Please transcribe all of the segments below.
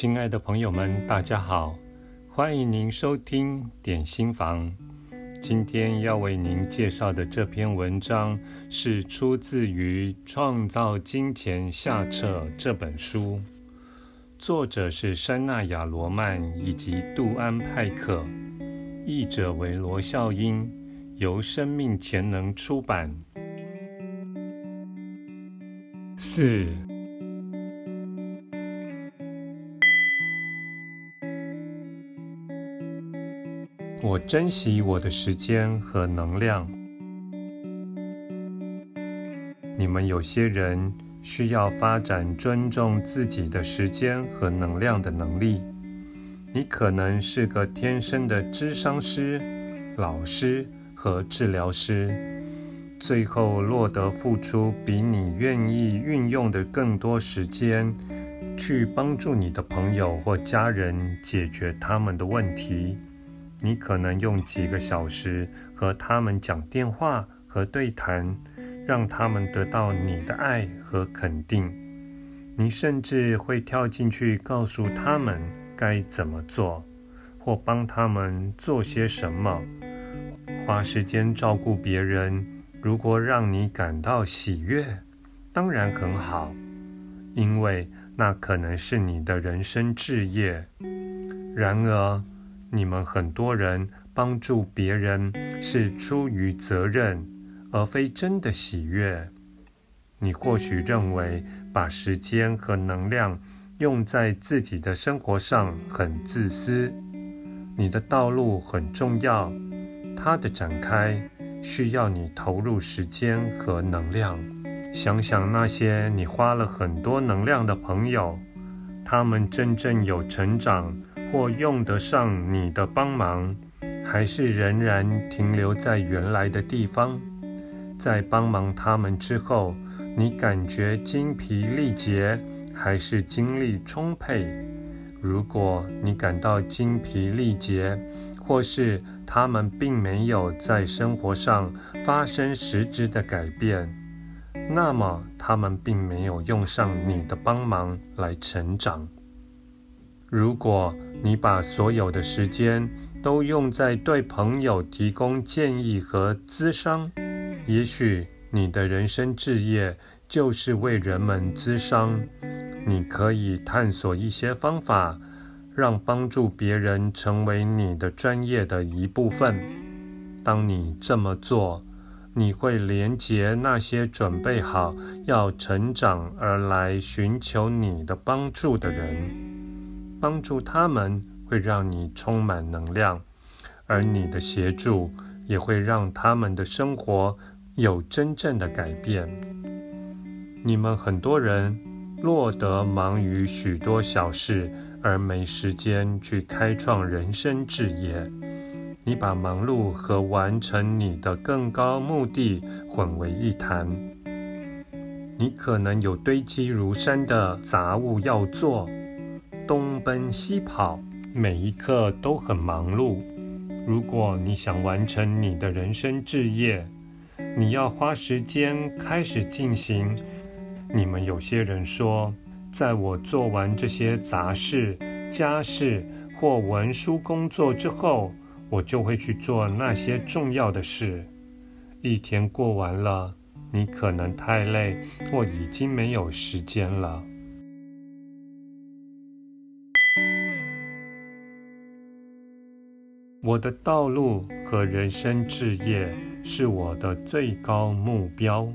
亲爱的朋友们，大家好，欢迎您收听点心房。今天要为您介绍的这篇文章是出自于《创造金钱下册》这本书，作者是珊娜亚罗曼以及杜安派克，译者为罗孝英，由生命潜能出版。四。我珍惜我的时间和能量。你们有些人需要发展尊重自己的时间和能量的能力。你可能是个天生的咨商师、老师和治疗师，最后落得付出比你愿意运用的更多时间，去帮助你的朋友或家人解决他们的问题。你可能用几个小时和他们讲电话和对谈，让他们得到你的爱和肯定。你甚至会跳进去告诉他们该怎么做，或帮他们做些什么。花时间照顾别人，如果让你感到喜悦，当然很好，因为那可能是你的人生志业。然而，你们很多人帮助别人是出于责任，而非真的喜悦。你或许认为把时间和能量用在自己的生活上很自私。你的道路很重要，它的展开需要你投入时间和能量。想想那些你花了很多能量的朋友，他们真正有成长。或用得上你的帮忙，还是仍然停留在原来的地方？在帮忙他们之后，你感觉精疲力竭，还是精力充沛？如果你感到精疲力竭，或是他们并没有在生活上发生实质的改变，那么他们并没有用上你的帮忙来成长。如果你把所有的时间都用在对朋友提供建议和咨商，也许你的人生志业就是为人们咨商。你可以探索一些方法，让帮助别人成为你的专业的一部分。当你这么做，你会连结那些准备好要成长而来寻求你的帮助的人。帮助他们会让你充满能量，而你的协助也会让他们的生活有真正的改变。你们很多人落得忙于许多小事，而没时间去开创人生置业。你把忙碌和完成你的更高目的混为一谈。你可能有堆积如山的杂物要做。东奔西跑，每一刻都很忙碌。如果你想完成你的人生志业，你要花时间开始进行。你们有些人说，在我做完这些杂事、家事或文书工作之后，我就会去做那些重要的事。一天过完了，你可能太累，或已经没有时间了。我的道路和人生志业是我的最高目标。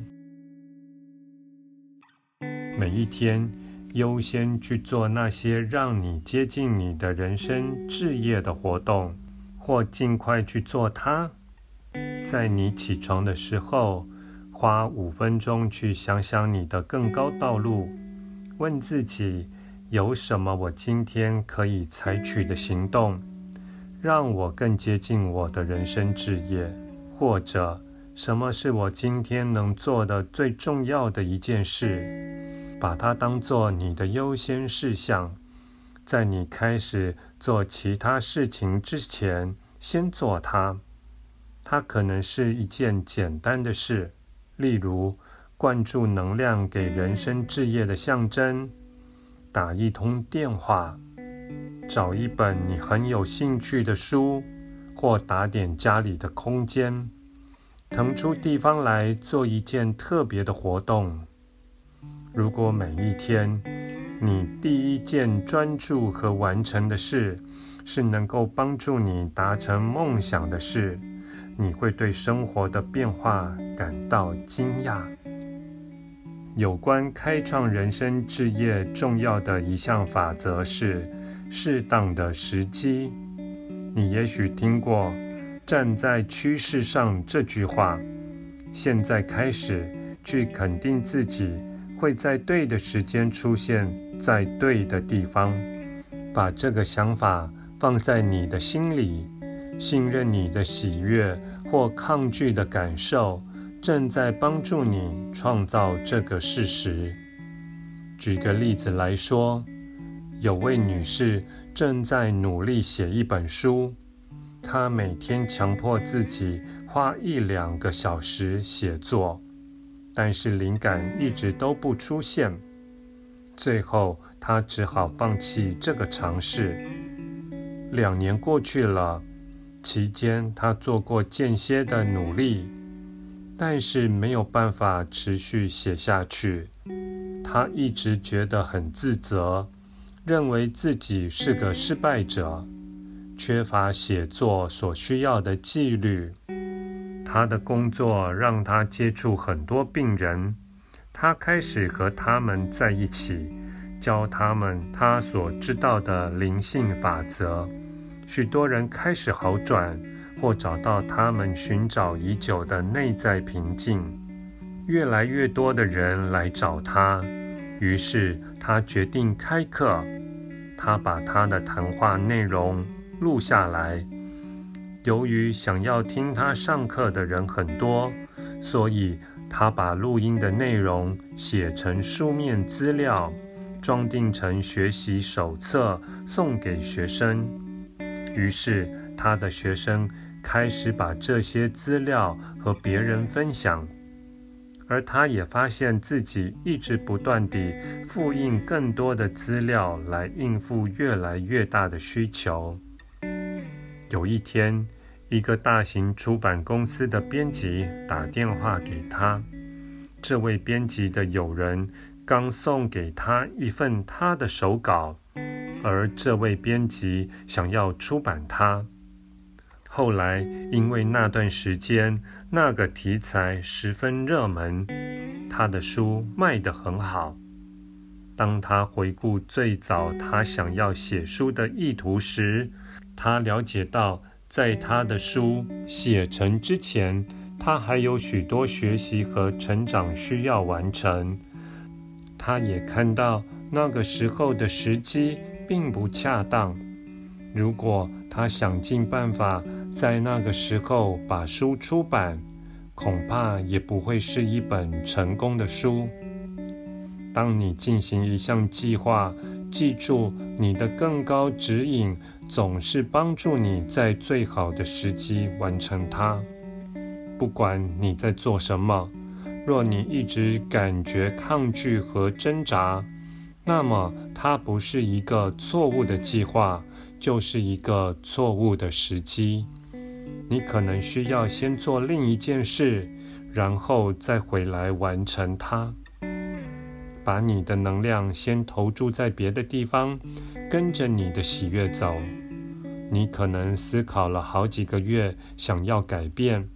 每一天，优先去做那些让你接近你的人生志业的活动，或尽快去做它。在你起床的时候，花五分钟去想想你的更高道路，问自己：有什么我今天可以采取的行动？让我更接近我的人生置业，或者什么是我今天能做的最重要的一件事，把它当做你的优先事项，在你开始做其他事情之前，先做它。它可能是一件简单的事，例如灌注能量给人生置业的象征，打一通电话。找一本你很有兴趣的书，或打点家里的空间，腾出地方来做一件特别的活动。如果每一天你第一件专注和完成的事是能够帮助你达成梦想的事，你会对生活的变化感到惊讶。有关开创人生置业重要的一项法则是适当的时机。你也许听过“站在趋势上”这句话。现在开始去肯定自己会在对的时间出现在对的地方，把这个想法放在你的心里，信任你的喜悦或抗拒的感受。正在帮助你创造这个事实。举个例子来说，有位女士正在努力写一本书，她每天强迫自己花一两个小时写作，但是灵感一直都不出现。最后，她只好放弃这个尝试。两年过去了，期间她做过间歇的努力。但是没有办法持续写下去，她一直觉得很自责，认为自己是个失败者，缺乏写作所需要的纪律。他的工作让他接触很多病人，他开始和他们在一起，教他们他所知道的灵性法则，许多人开始好转。或找到他们寻找已久的内在平静，越来越多的人来找他，于是他决定开课。他把他的谈话内容录下来。由于想要听他上课的人很多，所以他把录音的内容写成书面资料，装订成学习手册，送给学生。于是他的学生。开始把这些资料和别人分享，而他也发现自己一直不断地复印更多的资料来应付越来越大的需求。有一天，一个大型出版公司的编辑打电话给他，这位编辑的友人刚送给他一份他的手稿，而这位编辑想要出版它。后来，因为那段时间那个题材十分热门，他的书卖得很好。当他回顾最早他想要写书的意图时，他了解到，在他的书写成之前，他还有许多学习和成长需要完成。他也看到那个时候的时机并不恰当。如果他想尽办法在那个时候把书出版，恐怕也不会是一本成功的书。当你进行一项计划，记住你的更高指引总是帮助你在最好的时机完成它。不管你在做什么，若你一直感觉抗拒和挣扎，那么它不是一个错误的计划。就是一个错误的时机，你可能需要先做另一件事，然后再回来完成它。把你的能量先投注在别的地方，跟着你的喜悦走。你可能思考了好几个月，想要改变，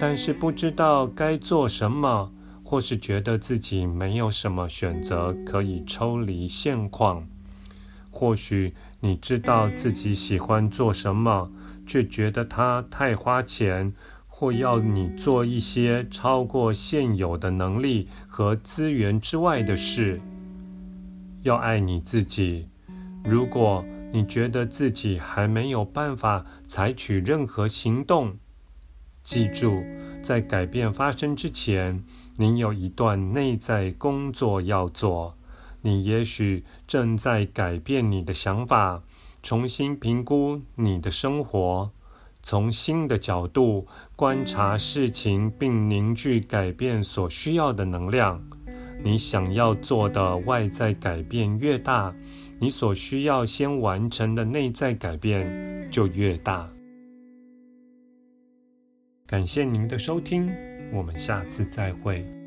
但是不知道该做什么，或是觉得自己没有什么选择可以抽离现况。或许你知道自己喜欢做什么，却觉得它太花钱，或要你做一些超过现有的能力和资源之外的事。要爱你自己。如果你觉得自己还没有办法采取任何行动，记住，在改变发生之前，您有一段内在工作要做。你也许正在改变你的想法，重新评估你的生活，从新的角度观察事情，并凝聚改变所需要的能量。你想要做的外在改变越大，你所需要先完成的内在改变就越大。感谢您的收听，我们下次再会。